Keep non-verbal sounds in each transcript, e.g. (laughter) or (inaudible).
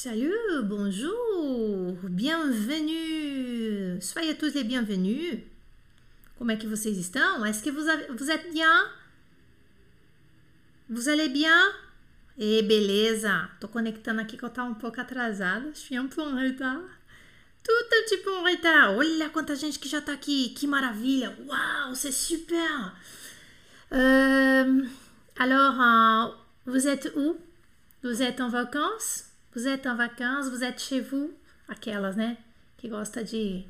Salut, bonjour, bienvenue. Soyez tous les bienvenus. É que vocês estão? Est-ce que vous, êtes bien? Vous allez bien? E beleza. Tô conectando aqui que eu tava um pouco atrasada. Un peu en retard. Tout un petit peu en retard. Olha quanta gente que já tá aqui. Que maravilha. Uau, c'est super. Euh, alors, euh, vous êtes où? Vous êtes en vacances? Vous êtes en vacances? Vous êtes chez vous? Aquelas, né? Que gosta de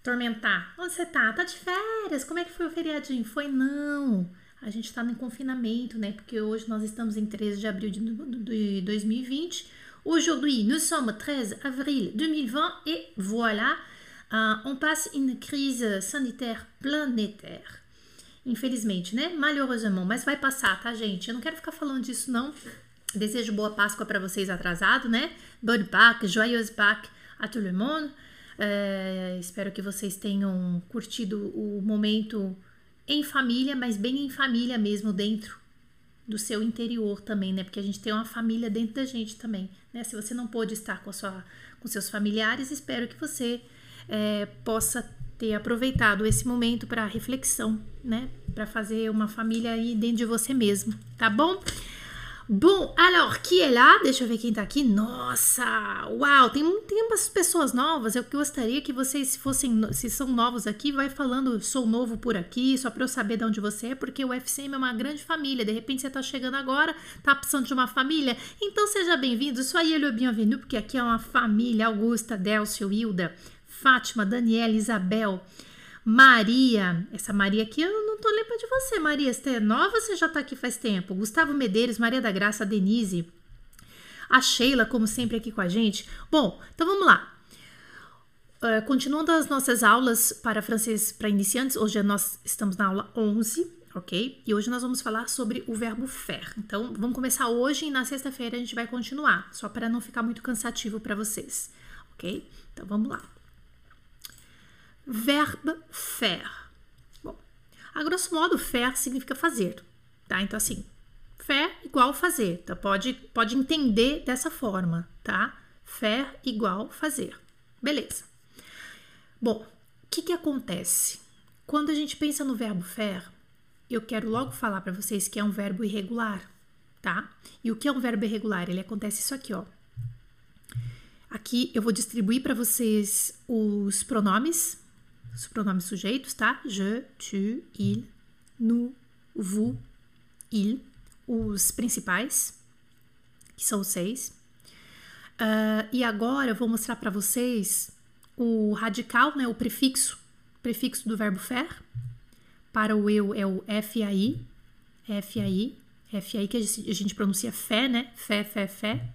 atormentar. Onde você tá? Tá de férias? Como é que foi o feriadinho? Foi não. A gente tá no confinamento, né? Porque hoje nós estamos em 13 de abril de 2020. Aujourd'hui, nous sommes 13 avril 2020 et voilà, uh, on passe une crise sanitaire planétaire. Infelizmente, né? Malheureusement, mas vai passar, tá, gente? Eu não quero ficar falando disso, não. Desejo boa Páscoa para vocês atrasado, né? Bonne Pâques, joyeuse Pâques a tout le monde. É, espero que vocês tenham curtido o momento em família, mas bem em família mesmo, dentro do seu interior também, né? Porque a gente tem uma família dentro da gente também, né? Se você não pôde estar com, a sua, com seus familiares, espero que você é, possa ter aproveitado esse momento para reflexão, né? Para fazer uma família aí dentro de você mesmo, tá bom? Bom, alors, que é lá? Deixa eu ver quem tá aqui. Nossa, uau, tem, tem umas pessoas novas. Eu gostaria que vocês, se fossem, se são novos aqui, vai falando, sou novo por aqui, só para eu saber de onde você é, porque o FCM é uma grande família. De repente você tá chegando agora, tá precisando de uma família. Então seja bem-vindo, soyez le bienvenu, porque aqui é uma família. Augusta, Delcio, Hilda, Fátima, Daniela, Isabel. Maria, essa Maria aqui eu não tô lembrando de você, Maria. Você é nova você já tá aqui faz tempo? Gustavo Medeiros, Maria da Graça, Denise, a Sheila, como sempre, aqui com a gente. Bom, então vamos lá. Uh, continuando as nossas aulas para francês para iniciantes, hoje nós estamos na aula 11, ok? E hoje nós vamos falar sobre o verbo faire. Então, vamos começar hoje e na sexta-feira a gente vai continuar, só para não ficar muito cansativo para vocês, ok? Então, vamos lá. Verbe faire. Bom, a grosso modo, faire significa fazer, tá? Então, assim, faire igual fazer. Então, pode, pode entender dessa forma, tá? Faire igual fazer. Beleza. Bom, o que, que acontece? Quando a gente pensa no verbo faire, eu quero logo falar para vocês que é um verbo irregular, tá? E o que é um verbo irregular? Ele acontece isso aqui, ó. Aqui eu vou distribuir para vocês os pronomes os pronomes sujeitos, tá? Je, tu, il, nous, vous, il, os principais, que são seis. Uh, e agora eu vou mostrar para vocês o radical, né, o prefixo, prefixo do verbo faire. Para o eu é o FAI, FAI, FAI que a gente pronuncia fé, né? Fé, fé, fé.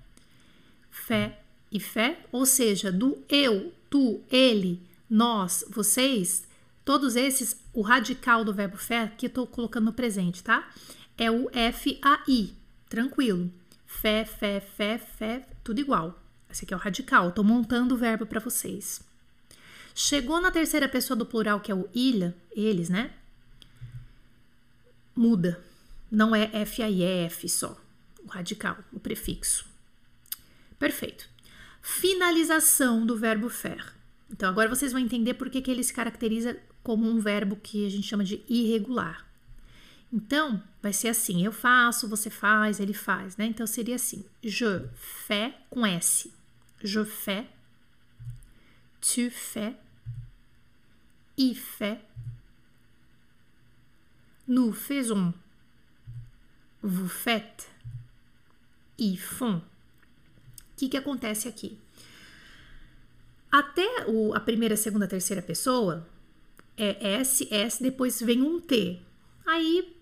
Fé e fé. Ou seja, do eu, tu, ele, nós, vocês, todos esses, o radical do verbo fé, que eu tô colocando no presente, tá? É o F-A-I, tranquilo. Fé, fé, fé, fé, tudo igual. Esse aqui é o radical, tô montando o verbo para vocês. Chegou na terceira pessoa do plural, que é o ilha, eles, né? Muda. Não é F-A-I, é só. O radical, o prefixo. Perfeito. Finalização do verbo faire. Então agora vocês vão entender por que, que ele se caracteriza como um verbo que a gente chama de irregular. Então, vai ser assim: eu faço, você faz, ele faz, né? Então seria assim: je fais com S. Je fais, tu fais, il fait, nous faisons, vous faites, ils font. O que, que acontece aqui? Até o, a primeira, segunda, terceira pessoa é S, S, depois vem um T. Aí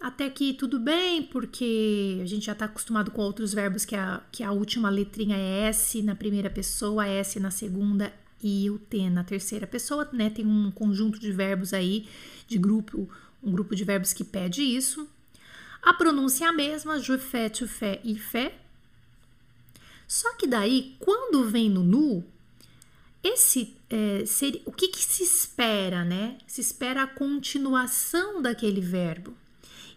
até que tudo bem, porque a gente já está acostumado com outros verbos que a, que a última letrinha é S na primeira pessoa, S na segunda e o T na terceira pessoa, né? Tem um conjunto de verbos aí, de grupo, um grupo de verbos que pede isso. A pronúncia é a mesma, je fais, tu fais, il fait. Só que daí, quando vem no nu, esse é, o que, que se espera, né? Se espera a continuação daquele verbo.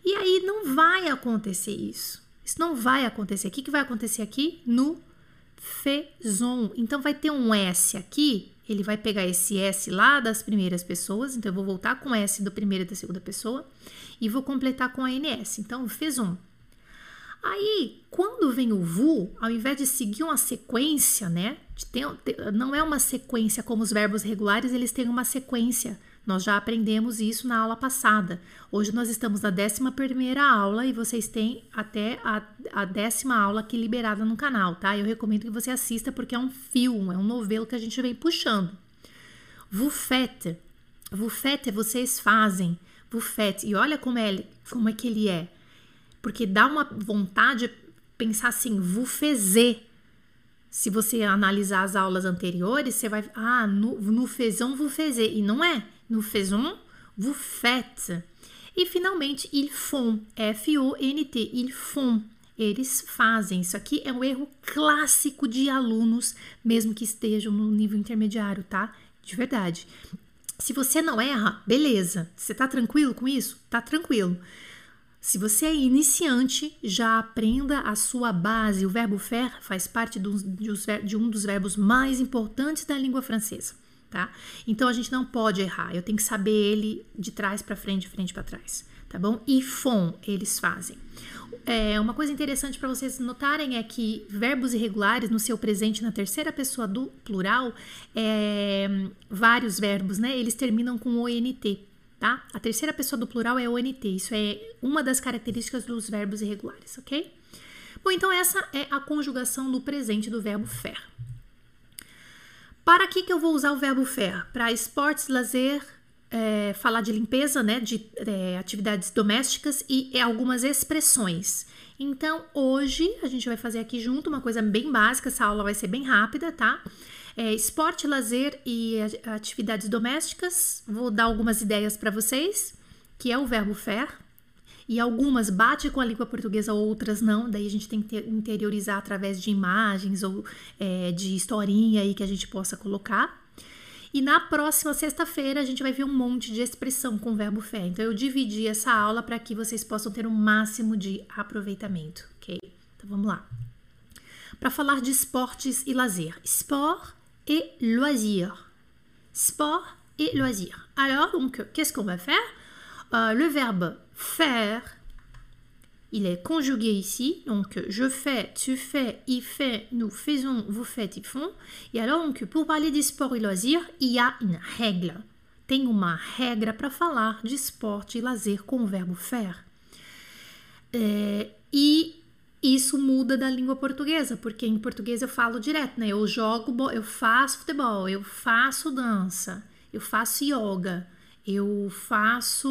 E aí não vai acontecer isso. Isso não vai acontecer. O que, que vai acontecer aqui? No faisons. Então vai ter um S aqui, ele vai pegar esse S lá das primeiras pessoas, então eu vou voltar com S do primeiro e da segunda pessoa e vou completar com a NS. Então, faisons. Aí, quando vem o VU, ao invés de seguir uma sequência, né? Não é uma sequência como os verbos regulares, eles têm uma sequência. Nós já aprendemos isso na aula passada. Hoje nós estamos na 11 aula e vocês têm até a, a décima aula aqui liberada no canal, tá? Eu recomendo que você assista porque é um filme, é um novelo que a gente vem puxando. Vous faites, vocês fazem. Vous faites. E olha como é, como é que ele é porque dá uma vontade de pensar assim, vous faisez. Se você analisar as aulas anteriores, você vai, ah, no, no faisons, vous faisez. E não é, no faisons, vous faites. E finalmente, ils font, F-O-N-T, ils font. Eles fazem. Isso aqui é um erro clássico de alunos, mesmo que estejam no nível intermediário, tá? De verdade. Se você não erra, beleza. Você tá tranquilo com isso? Tá tranquilo. Se você é iniciante, já aprenda a sua base. O verbo faire faz parte de um dos verbos mais importantes da língua francesa, tá? Então a gente não pode errar. Eu tenho que saber ele de trás para frente, de frente para trás, tá bom? E font, eles fazem. É, uma coisa interessante para vocês notarem é que verbos irregulares no seu presente na terceira pessoa do plural, é, vários verbos, né? Eles terminam com ONT tá? A terceira pessoa do plural é ONT, isso é uma das características dos verbos irregulares, ok? Bom, então essa é a conjugação do presente do verbo faire. Para que, que eu vou usar o verbo faire? Para esportes, lazer, é, falar de limpeza, né, de é, atividades domésticas e é, algumas expressões. Então, hoje a gente vai fazer aqui junto uma coisa bem básica, essa aula vai ser bem rápida, tá? É, esporte, lazer e atividades domésticas. Vou dar algumas ideias para vocês, que é o verbo faire. E algumas bate com a língua portuguesa, outras não. Daí a gente tem que interiorizar através de imagens ou é, de historinha aí que a gente possa colocar. E na próxima sexta-feira a gente vai ver um monte de expressão com o verbo faire. Então eu dividi essa aula para que vocês possam ter o um máximo de aproveitamento, ok? Então vamos lá. Para falar de esportes e lazer. Sport et loisirs. Sport et loisirs. Alors, donc, qu'est-ce qu'on va faire? Euh, Le verbe faire, il est conjugué ici. Donc, je fais, tu fais, il fait, nous faisons, vous faites, ils font. Et alors, donc, pour parler des sports et loisirs, il y a une règle. Tem uma regra para falar de esporte e lazer com o verbo faire. É, e isso muda da língua portuguesa, porque em português eu falo direto, né? Eu jogo, eu faço futebol, eu faço dança, eu faço yoga, eu faço.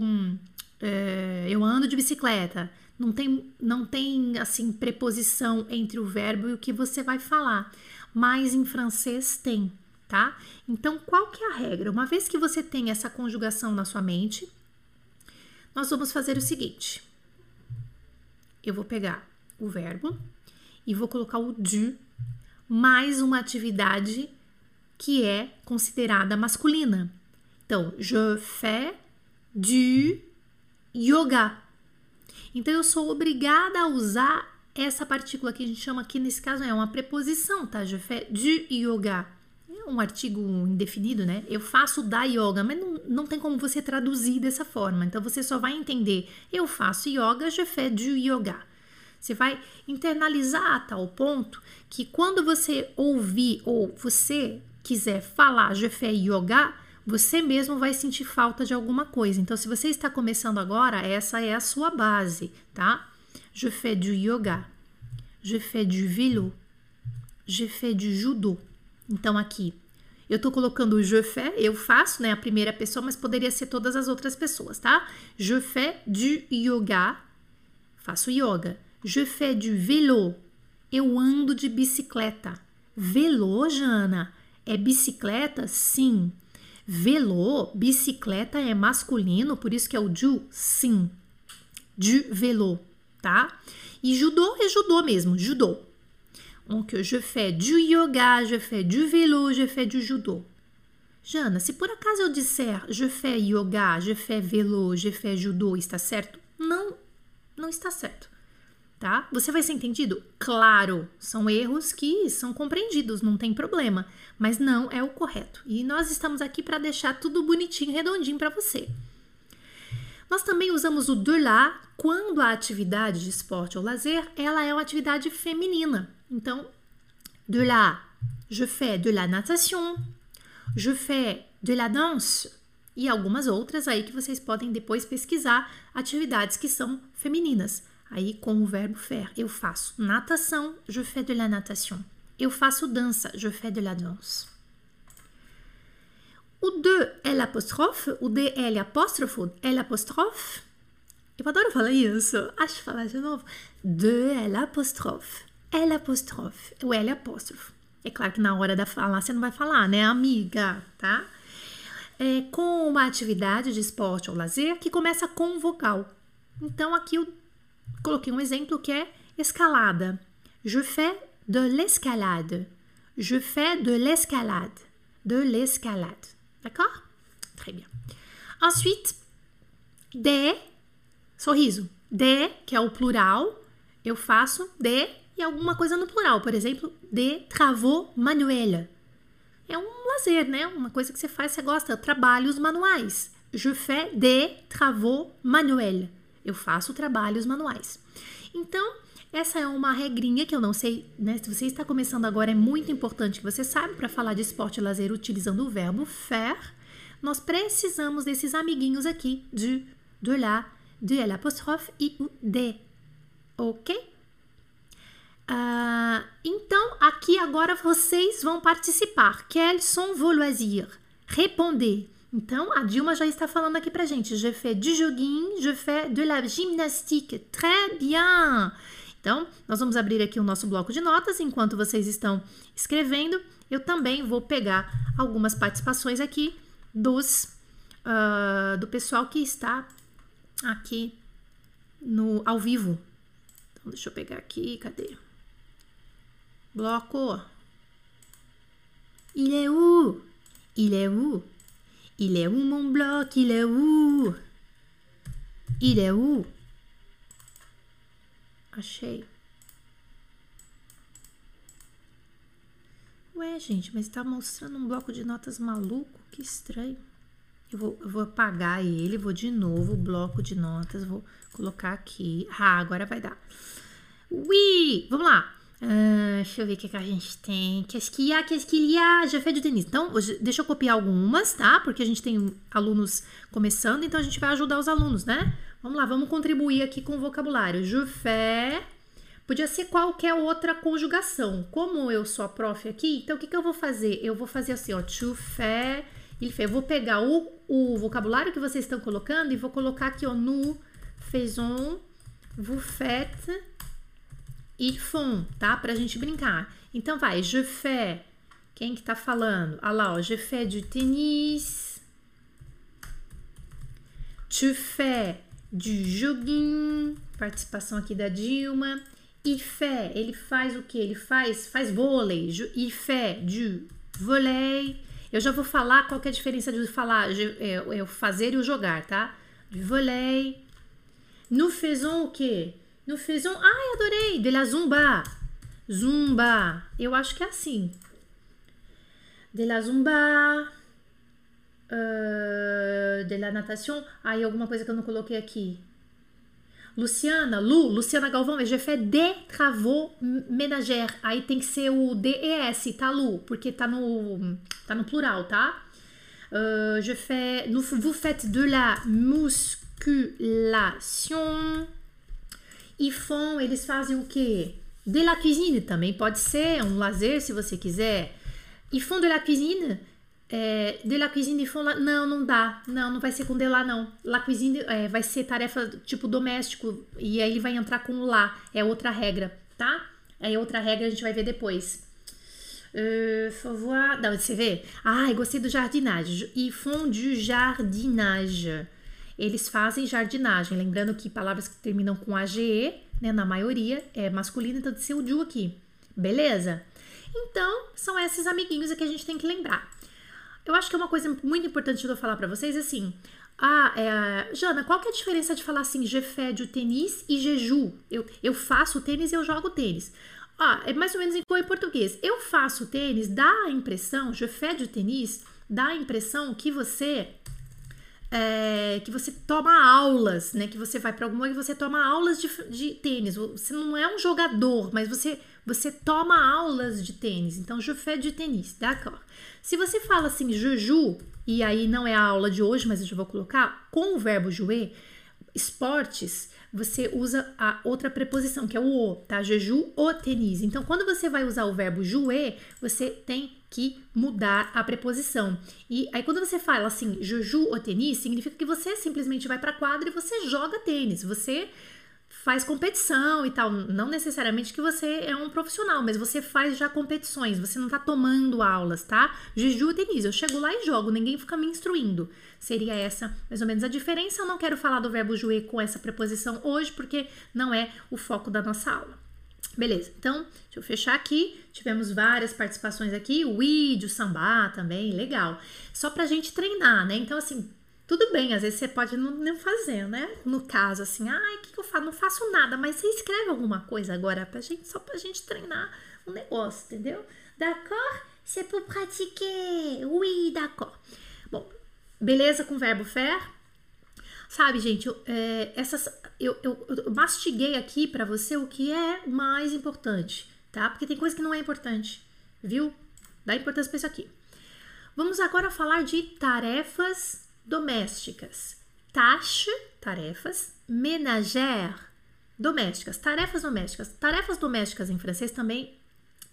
Hum, é, eu ando de bicicleta. Não tem, não tem assim preposição entre o verbo e o que você vai falar, mas em francês tem, tá? Então, qual que é a regra? Uma vez que você tem essa conjugação na sua mente, nós vamos fazer o seguinte. Eu vou pegar o verbo e vou colocar o du mais uma atividade que é considerada masculina. Então, je fais du yoga. Então, eu sou obrigada a usar essa partícula que a gente chama aqui, nesse caso, é uma preposição, tá? Je fais du yoga. É um artigo indefinido, né? Eu faço da yoga, mas não, não tem como você traduzir dessa forma. Então, você só vai entender, eu faço yoga, je fais du yoga. Você vai internalizar a tal ponto que quando você ouvir ou você quiser falar je fais yoga, você mesmo vai sentir falta de alguma coisa. Então, se você está começando agora, essa é a sua base, tá? Je fais du yoga, je fais du vélo, je fais du judo. Então, aqui, eu tô colocando o je fais, eu faço, né, a primeira pessoa, mas poderia ser todas as outras pessoas, tá? Je fais du yoga, faço yoga. Je fais du vélo. Eu ando de bicicleta. Velô, Jana? É bicicleta? Sim. Velô, bicicleta é masculino, por isso que é o du, sim. Du vélo, tá? E judô é judô mesmo, judô. Donc, je fais du yoga, je fais du vélo, je fais du judô. Jana, se por acaso eu disser je fais yoga, je fais vélo, je fais judô, está certo? Não, não está certo. Tá? Você vai ser entendido? Claro, são erros que são compreendidos, não tem problema, mas não é o correto. E nós estamos aqui para deixar tudo bonitinho, redondinho para você. Nós também usamos o de lá quando a atividade de esporte ou lazer, ela é uma atividade feminina. Então, de lá, je fais de la natation, je fais de la danse e algumas outras aí que vocês podem depois pesquisar atividades que são femininas. Aí com o verbo faire, eu faço natação, je fais de la natation. Eu faço dança, je fais de la danse. O de é l'apóstrofe, o de é l'apóstrofo, é l'apóstrofe. Eu adoro falar isso. Acho falar de novo. De é l'apóstrofe, é l'apóstrofe, o L apóstrofo. É claro que na hora da falar você não vai falar, né, amiga, tá? É com uma atividade de esporte ou lazer que começa com vogal. Então aqui eu coloquei um exemplo que é escalada. Je fais de l'escalade. Je fais de l'escalade. De l'escalade. D'accord? Très bien. Ensuite, de, sorriso. De, que é o plural, eu faço de e alguma coisa no plural. Por exemplo, de travaux manuels. É um lazer, né? Uma coisa que você faz, você gosta. Trabalhos manuais. Je fais des travaux manuels. Eu faço trabalhos manuais. Então, essa é uma regrinha que eu não sei, né? Se você está começando agora, é muito importante que você saiba para falar de esporte e lazer utilizando o verbo faire. Nós precisamos desses amiguinhos aqui, de, de lá, de l'apostrophe e o de. Ok? Uh, então, aqui agora vocês vão participar. Quels sont vos loisirs? Répondez. Então, a Dilma já está falando aqui pra gente. Je fais du jogging, je fais de la gymnastique. Très bien! Então, nós vamos abrir aqui o nosso bloco de notas. Enquanto vocês estão escrevendo, eu também vou pegar algumas participações aqui dos uh, do pessoal que está aqui no ao vivo. Então, deixa eu pegar aqui, cadê? Bloco. Il est où? Il est où? Il est où mon bloc? Il est où? Il est où? Achei. Ué, gente, mas tá mostrando um bloco de notas maluco? Que estranho. Eu vou, eu vou apagar ele, vou de novo o bloco de notas, vou colocar aqui. Ah, agora vai dar. Ui! Vamos lá. Uh, deixa eu ver o que, que a gente tem. Qu'est-ce qu'il y a? Qu'est-ce qu'il y a? Já fez de Denise. Então, deixa eu copiar algumas, tá? Porque a gente tem alunos começando, então a gente vai ajudar os alunos, né? Vamos lá, vamos contribuir aqui com o vocabulário. Je fais. Podia ser qualquer outra conjugação. Como eu sou a prof aqui, então o que, que eu vou fazer? Eu vou fazer assim, ó. Fait. Eu vou pegar o, o vocabulário que vocês estão colocando e vou colocar aqui, ó. Nous faisons, vous faites ils font, tá? Pra gente brincar. Então vai, je fais. Quem que tá falando? Ah lá, ó, je fais du tennis. Tu fais du jogging. Participação aqui da Dilma. Il fait, ele faz o que? Ele faz, faz vôlei. Il fait du vôlei. Eu já vou falar qual que é a diferença de falar é, é o fazer e o jogar, tá? Du vôlei. Nous faisons o quê? Nous faisons. Ai, adorei! De la zumba. Zumba. Eu acho que é assim. De la zumba. Uh, de la natation. Aí, alguma coisa que eu não coloquei aqui. Luciana, Lu, Luciana Galvão, je fais des travaux ménagères. Aí tem que ser o DES, tá, Lu? Porque tá no, tá no plural, tá? Uh, je fais, vous faites de la musculation. E font, eles fazem o quê? De la cuisine também pode ser um lazer se você quiser. E font de la cuisine. É, de la cuisine font la... Não, não dá. Não, não vai ser com de lá, não. La cuisine é, vai ser tarefa tipo doméstico. E aí ele vai entrar com lá. É outra regra, tá? É outra regra, a gente vai ver depois. Uh, faut voir... Não, você vê? Ai, gostei do jardinage. E font du jardinage eles fazem jardinagem. Lembrando que palavras que terminam com AGE, né, na maioria, é masculino, então de ser o DU aqui. Beleza? Então, são esses amiguinhos que a gente tem que lembrar. Eu acho que é uma coisa muito importante que eu falar para vocês, assim, Ah, é, Jana, qual que é a diferença de falar assim, je fais du tennis e je joue? Eu, eu faço tênis e eu jogo tênis. Ah, é mais ou menos igual em português. Eu faço tênis, dá a impressão, je fais du tennis, dá a impressão que você é, que você toma aulas, né? Que você vai para alguma e você toma aulas de, de tênis. Você não é um jogador, mas você você toma aulas de tênis. Então, je fais du tennis, d'accord? Se você fala assim, je joue, e aí não é a aula de hoje, mas eu já vou colocar, com o verbo jouer, esportes, você usa a outra preposição, que é o o, tá? Je joue o tennis. Então, quando você vai usar o verbo jouer, você tem que mudar a preposição. E aí, quando você fala assim, je joue o tennis, significa que você simplesmente vai para quadra e você joga tênis. Você faz competição e tal. Não necessariamente que você é um profissional, mas você faz já competições, você não tá tomando aulas, tá? Juju Denise, eu chego lá e jogo, ninguém fica me instruindo. Seria essa mais ou menos a diferença. Eu não quero falar do verbo jouer com essa preposição hoje, porque não é o foco da nossa aula. Beleza, então, deixa eu fechar aqui. Tivemos várias participações aqui, o vídeo, o samba também, legal. Só pra gente treinar, né? Então, assim, tudo bem, às vezes você pode não, não fazer, né? No caso, assim, ai, o que, que, eu faço? Não faço nada, mas você escreve alguma coisa agora pra gente, só pra gente treinar um negócio, entendeu? D'accord? C'est pour pratiquer. Oui, d'accord. Bom, beleza com o verbo faire? Sabe, gente, eu, é, essas, eu, eu, eu mastiguei aqui para você o que é mais importante, tá? Porque tem coisa que não é importante, viu? Dá importância pra isso aqui. Vamos agora falar de tarefas domésticas. Tâche, tarefas. Ménagère, domésticas. Tarefas domésticas. Tarefas domésticas em francês também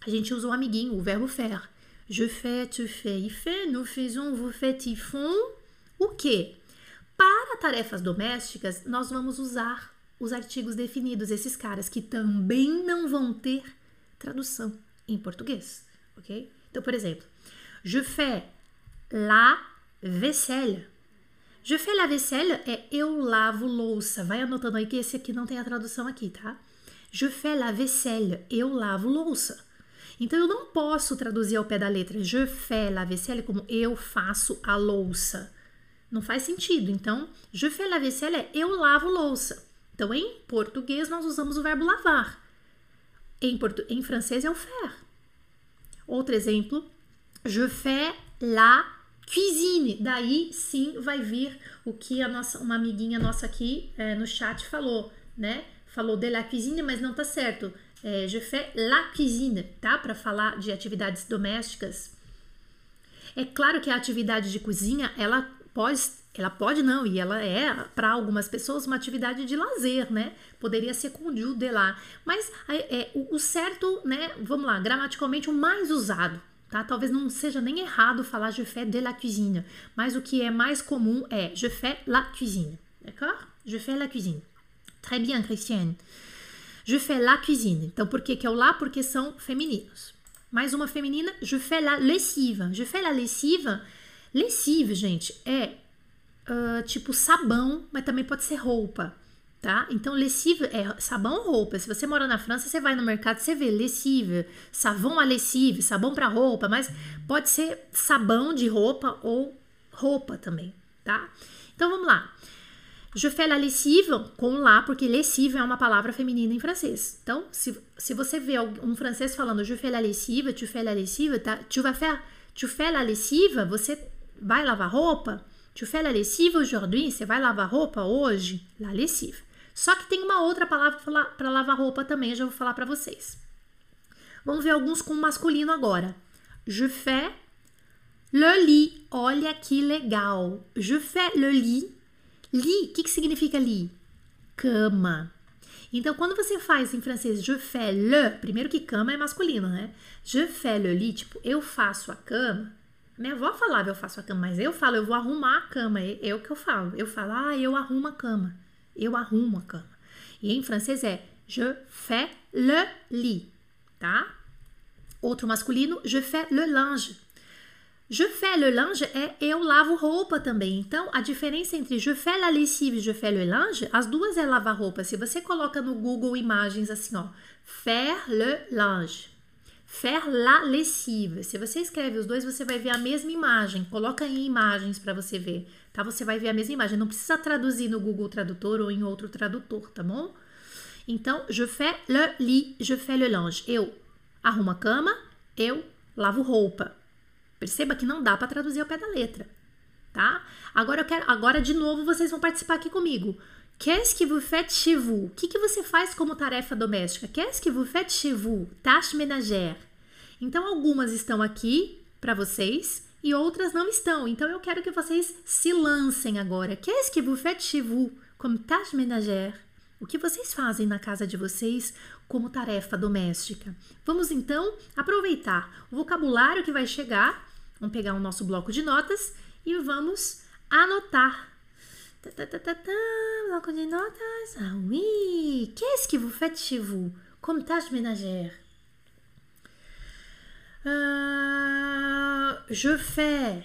a gente usa o amiguinho, o verbo faire. Je fais, tu fais, il fait, nous faisons, vous faites, ils font. O que? Para tarefas domésticas, nós vamos usar os artigos definidos, esses caras que também não vão ter tradução em português, ok? Então, por exemplo, je fais la vaisselle. Je fais la vaisselle é eu lavo louça. Vai anotando aí que esse aqui não tem a tradução aqui, tá? Je fais la vaisselle, eu lavo louça. Então eu não posso traduzir ao pé da letra je fais la vaisselle como eu faço a louça. Não faz sentido. Então, je fais la vaisselle é eu lavo louça. Então, em português, nós usamos o verbo lavar. Em, portu em francês é o faire. Outro exemplo, je fais la Cuisine, daí sim vai vir o que a nossa, uma amiguinha nossa aqui é, no chat falou, né? Falou de la cuisine, mas não tá certo. É, je fais la cuisine, tá? Para falar de atividades domésticas. É claro que a atividade de cozinha, ela pode, ela pode não, e ela é para algumas pessoas uma atividade de lazer, né? Poderia ser com o de lá, mas é, o, o certo, né? Vamos lá, gramaticalmente o mais usado Tá? Talvez não seja nem errado falar je fais de la cuisine, mas o que é mais comum é je fais la cuisine. D'accord? Je fais la cuisine. Très bien, Christiane. Je fais la cuisine. Então, por que, que é o lá? Porque são femininos. Mais uma feminina, je fais la lessive. Je fais la lessive. Lessive, gente, é uh, tipo sabão, mas também pode ser roupa tá? Então, lessive é sabão ou roupa. Se você mora na França, você vai no mercado, você vê lessive, savon à lessive, sabão para roupa, mas pode ser sabão de roupa ou roupa também, tá? Então, vamos lá. Je fais la lessive com lá, porque lessive é uma palavra feminina em francês. Então, se, se você vê um francês falando je fais la lessive, tu fais la lessive, tá? Tu vas faire, tu fais la lessive, você vai lavar roupa? Tu fais la lessive aujourd'hui, você vai lavar roupa hoje? La lessive. Só que tem uma outra palavra para lavar roupa também, já vou falar para vocês. Vamos ver alguns com masculino agora. Je fais le lit. Olha que legal. Je fais le lit. Lit, o que, que significa lit? Cama. Então, quando você faz em francês je fais le, primeiro que cama é masculino, né? Je fais le lit, tipo, eu faço a cama. Minha avó falava eu faço a cama, mas eu falo eu vou arrumar a cama. É, é o que eu falo. Eu falo, ah, eu arrumo a cama eu arrumo a cama. E em francês é je fais le lit, tá? Outro masculino, je fais le linge. Je fais le linge é eu lavo roupa também. Então, a diferença entre je fais la lessive e je fais le linge, as duas é lavar roupa. Se você coloca no Google imagens assim, ó, faire le linge, faire la lessive. Se você escreve os dois, você vai ver a mesma imagem. Coloca em imagens para você ver, tá? Você vai ver a mesma imagem, não precisa traduzir no Google Tradutor ou em outro tradutor, tá bom? Então, je fais le lit, je fais le linge. Eu arrumo a cama, eu lavo roupa. Perceba que não dá para traduzir ao pé da letra, tá? Agora eu quero, agora de novo vocês vão participar aqui comigo. Qu'est-ce que vous faites chez vous? O que, que você faz como tarefa doméstica? Qu'est-ce que vous faites chez vous? Tâche ménagère. Então, algumas estão aqui para vocês e outras não estão. Então, eu quero que vocês se lancem agora. Qu'est-ce que vous faites chez vous? Comme tâche ménagère. O que vocês fazem na casa de vocês como tarefa doméstica? Vamos então aproveitar o vocabulário que vai chegar. Vamos pegar o nosso bloco de notas e vamos anotar. Bloco de notas. Ah oui! Qu'est-ce que vous faites chez vous comme tâche ménagère? Euh, je fais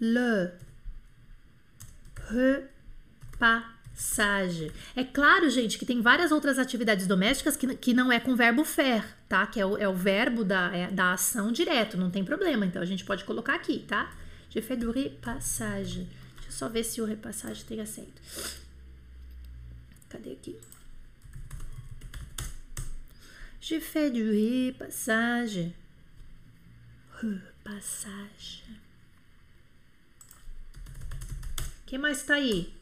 le repassage. É claro, gente, que tem várias outras atividades domésticas que, que não é com verbo faire, tá? Que é o, é o verbo da, é, da ação direto, não tem problema. Então a gente pode colocar aqui, tá? Je fais du repassage. Deixa eu só ver se o repassage tem acento. Cadê aqui? Je fais du repassage. Repassage. que mais tá aí?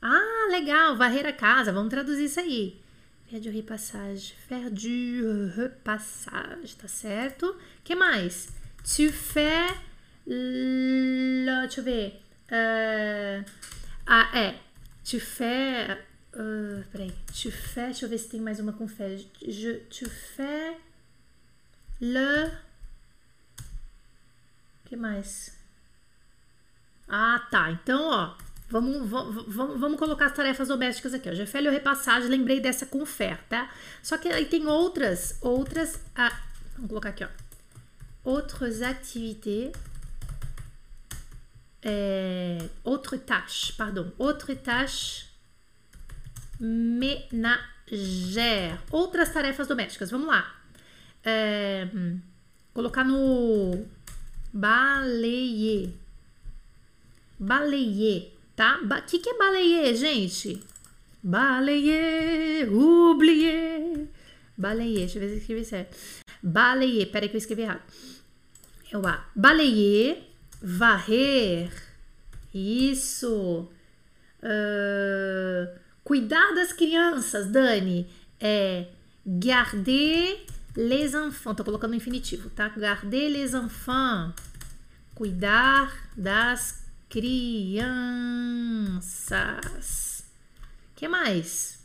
Ah, legal, varrer a casa. Vamos traduzir isso aí. Faire du repassage. Faire du repassage, tá certo? que mais? Tu fais... Deixa eu ver. Uh, ah, é. Tu. Uh, peraí. Tu fais... Deixa eu ver se tem mais uma com fé. Je, fais... Le... que mais? Ah, tá. Então, ó... Vamos, vamos, vamos colocar as tarefas domésticas aqui. Ó. Já falei o repassagem, lembrei dessa com fer, tá? Só que aí tem outras, outras. Ah, vamos colocar aqui, ó. Outras atividades. É, autre tâche, pardon. Autre tâche ménagère. Outras tarefas domésticas. Vamos lá. É, colocar no balayer. Balayer tá? O que, que é balayer, gente? Balayer, oublier. Balayer, deixa eu ver se eu escrevi certo. Balayer, peraí que eu escrevi errado. É o A. Balayer, varrer. Isso. Uh, cuidar das crianças, Dani. É garder les enfants. Tô colocando infinitivo, tá? Garder les enfants. Cuidar das crianças. que mais?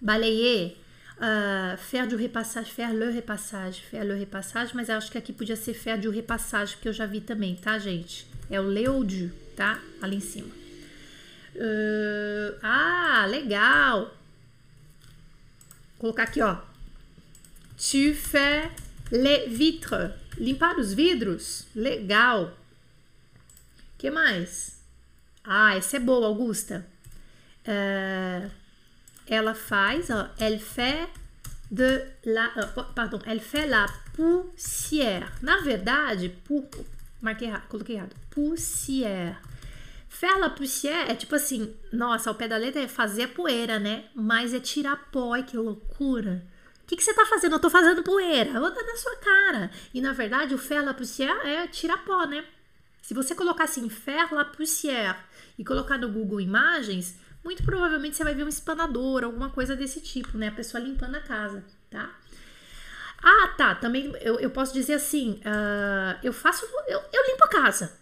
Balayer. Uh, faire du repassage, faire le repassage, faire le repassage, mas acho que aqui podia ser faire du repassage, porque eu já vi também, tá, gente? É o leudu, tá? Ali em cima. Uh, ah, legal! Vou colocar aqui, ó. Tu fais les vitres. Limpar os vidros? Legal que mais? Ah, essa é boa, Augusta. Uh, ela faz, ó, elle fait de la, pardon, elle fait la poussière. Na verdade, pu, marquei errado, coloquei errado. Poussière. Faire la poussière é tipo assim, nossa, ao pé da letra é fazer a poeira, né? Mas é tirar pó, que loucura. O que, que você tá fazendo? Eu tô fazendo poeira. Eu vou dar na sua cara. E na verdade, o faire la poussière é tirar pó, né? Se você colocar assim, faire la poussière e colocar no Google Imagens, muito provavelmente você vai ver um espanador, alguma coisa desse tipo, né? A pessoa limpando a casa, tá? Ah, tá. Também eu, eu posso dizer assim: uh, eu faço. Eu, eu limpo a casa,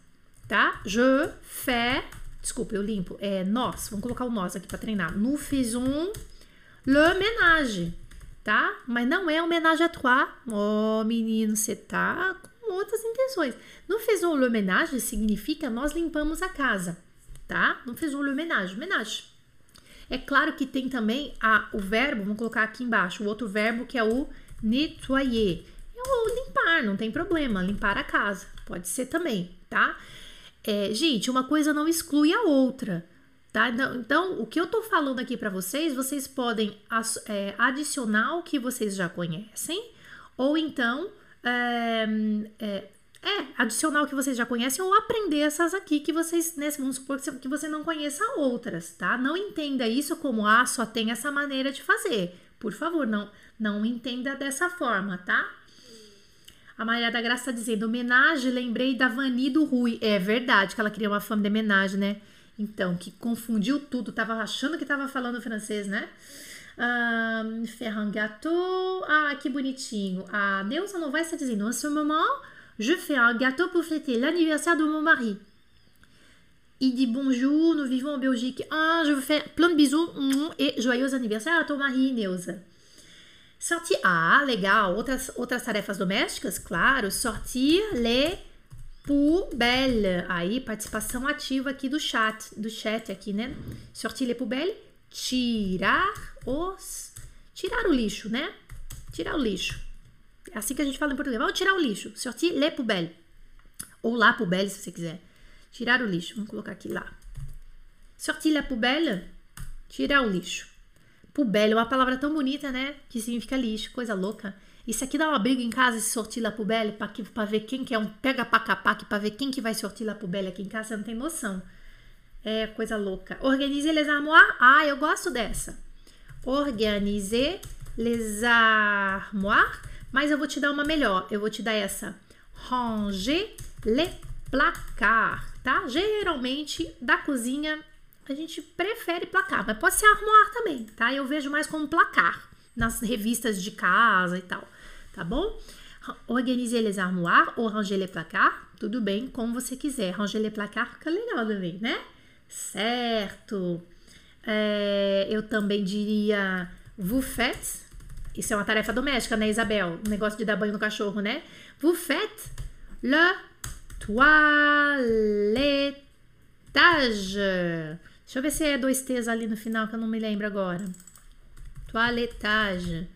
tá? Je fais. Desculpa, eu limpo. É nós. Vamos colocar o nós aqui para treinar. Nous faisons le ménage, tá? Mas não é homenagem a toi. Ó, oh, menino, você tá com outras intenções. No faisons le ménage significa nós limpamos a casa, tá? No faisons le ménage, ménage. É claro que tem também a, o verbo, vamos colocar aqui embaixo, o outro verbo que é o nettoyer. É o limpar, não tem problema, limpar a casa. Pode ser também, tá? É, gente, uma coisa não exclui a outra. Tá? Então, então o que eu tô falando aqui para vocês, vocês podem é, adicionar o que vocês já conhecem, ou então é, é, adicionar o que vocês já conhecem ou aprender essas aqui que vocês, né, vamos supor que você não conheça outras, tá? Não entenda isso como, ah, só tem essa maneira de fazer. Por favor, não, não entenda dessa forma, tá? A Maria da Graça está dizendo, homenagem, lembrei da Vani do Rui. É verdade que ela queria uma fama de homenagem, né? Então, que confundiu tudo, tava achando que tava falando francês, né? Um, Ferran Gâteau. Ah, que bonitinho. A Neuza não vai estar dizendo, en ce moment, Je fais un gâteau pour fêter l'anniversaire de mon mari. Il dit bonjour, nous vivons en Belgique. Ah, je vous fais plein de bisous et joyeux anniversaire à ton mari, Neuza. Sortir. Ah, legal. Outras, outras tarefas domésticas? Claro. Sortir les poubelles. Aí, participação ativa aqui do chat, do chat aqui, né? Sortir les poubelles. Tirar os. Tirar o lixo, né? Tirar o lixo. É assim que a gente fala em português. Vamos tirar o lixo. Sortir les poubelles. Ou la poubelle, se você quiser. Tirar o lixo. Vamos colocar aqui lá. Sortir la poubelle. Tirar o lixo. Poubelle é uma palavra tão bonita, né? Que significa lixo. Coisa louca. Isso aqui dá uma briga em casa, esse sortir la poubelle, pra, que, pra ver quem que é um pega pra capac, pra ver quem que vai sortir la poubelle aqui em casa. Você não tem noção. É coisa louca. Organiser les armoires. Ah, eu gosto dessa. Organiser les armoires mas eu vou te dar uma melhor. Eu vou te dar essa. Ranger le placar, tá? Geralmente, da cozinha, a gente prefere placar, mas pode ser armoire também, tá? Eu vejo mais como placar nas revistas de casa e tal, tá bom? Organiser les armoires ou ranger les placards, tudo bem, como você quiser. Ranger les placards fica legal também, né? Certo. É, eu também diria vous faites isso é uma tarefa doméstica, né, Isabel? O negócio de dar banho no cachorro, né? Vous faites le toilettage. Deixa eu ver se é dois T's ali no final que eu não me lembro agora. Toilettage.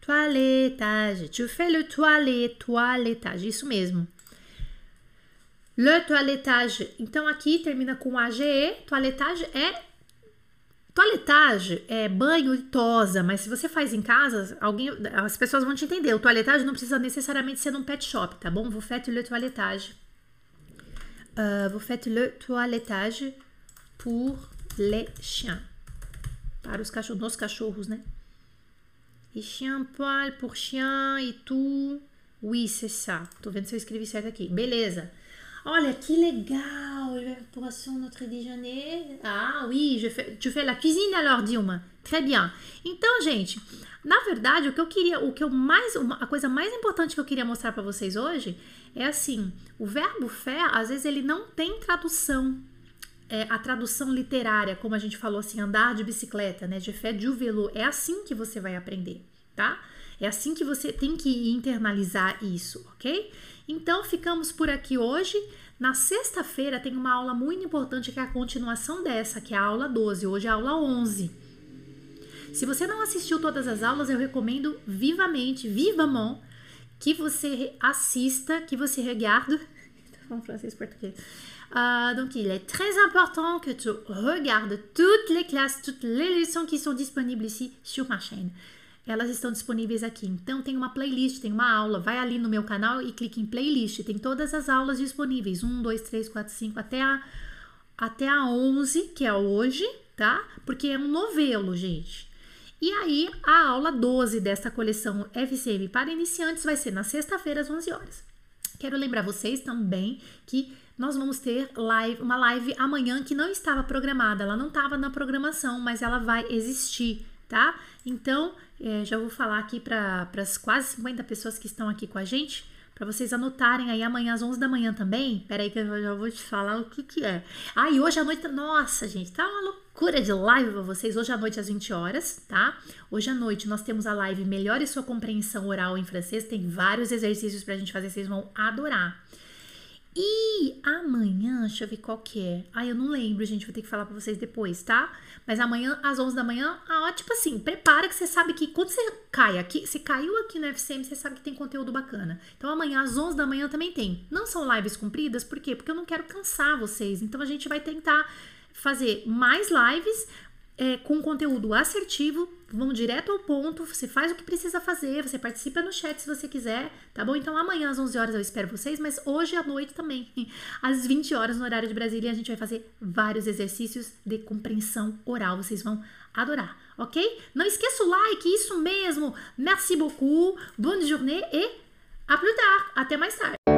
Toilettage. Tu fais le toilet, toilettage. Isso mesmo. Le toilettage. Então aqui termina com AGE. Toilettage é Toiletagem é banho e tosa, mas se você faz em casa, alguém, as pessoas vão te entender. O toiletagem não precisa necessariamente ser num pet shop, tá bom? Vous faites le toilettage. Uh, vous faites le pour les chiens. Para os cachorros, nos cachorros, né? E chien poil pour chien e tout. Oui, c'est ça. Tô vendo se eu escrevi certo aqui. Beleza. Olha que legal! Poisson notre déjeuner. Ah, oui, je fais, tu fais la cuisine alors, Dilma. Très bien. Então, gente, na verdade, o que eu queria, o que eu mais, a coisa mais importante que eu queria mostrar para vocês hoje é assim: o verbo faire, às vezes, ele não tem tradução. É, a tradução literária, como a gente falou assim, andar de bicicleta, né? De fé du vélo. É assim que você vai aprender, tá? É assim que você tem que internalizar isso, ok? Então ficamos por aqui hoje. Na sexta-feira tem uma aula muito importante que é a continuação dessa, que é a aula 12. Hoje é a aula 11. Se você não assistiu todas as aulas, eu recomendo vivamente, vivamente, que você assista, que você regarde. (laughs) en français portugais. Uh, donc, il est très important que tu regardes toutes les classes, toutes les leçons qui sont disponibles ici sur ma chaîne elas estão disponíveis aqui. Então tem uma playlist, tem uma aula, vai ali no meu canal e clique em playlist, tem todas as aulas disponíveis, 1, 2, 3, 4, 5, até a, até a 11, que é hoje, tá? Porque é um novelo, gente. E aí, a aula 12 desta coleção FCM para iniciantes vai ser na sexta-feira às 11 horas. Quero lembrar vocês também que nós vamos ter live, uma live amanhã que não estava programada, ela não estava na programação, mas ela vai existir, tá? Então, é, já vou falar aqui para as quase 50 pessoas que estão aqui com a gente, para vocês anotarem aí amanhã às 11 da manhã também. Peraí que eu já vou te falar o que que é. Ah, e hoje à noite, nossa, gente, tá uma loucura de live para vocês. Hoje à noite às 20 horas, tá? Hoje à noite nós temos a live Melhore Sua Compreensão Oral em Francês. Tem vários exercícios pra gente fazer, vocês vão adorar. E amanhã, deixa eu ver qual que é. Ah, eu não lembro, gente, vou ter que falar pra vocês depois, tá? Mas amanhã, às 11 da manhã, ah, tipo assim, prepara que você sabe que quando você cai aqui, você caiu aqui no FCM, você sabe que tem conteúdo bacana. Então amanhã, às 11 da manhã, também tem. Não são lives compridas, por quê? Porque eu não quero cansar vocês. Então a gente vai tentar fazer mais lives é, com conteúdo assertivo, vamos direto ao ponto, você faz o que precisa fazer, você participa no chat se você quiser, tá bom? Então amanhã às 11 horas eu espero vocês, mas hoje à noite também, (laughs) às 20 horas no horário de Brasília, a gente vai fazer vários exercícios de compreensão oral, vocês vão adorar, ok? Não esqueça o like, isso mesmo! Merci beaucoup, bonne journée e a plus tard, até mais tarde!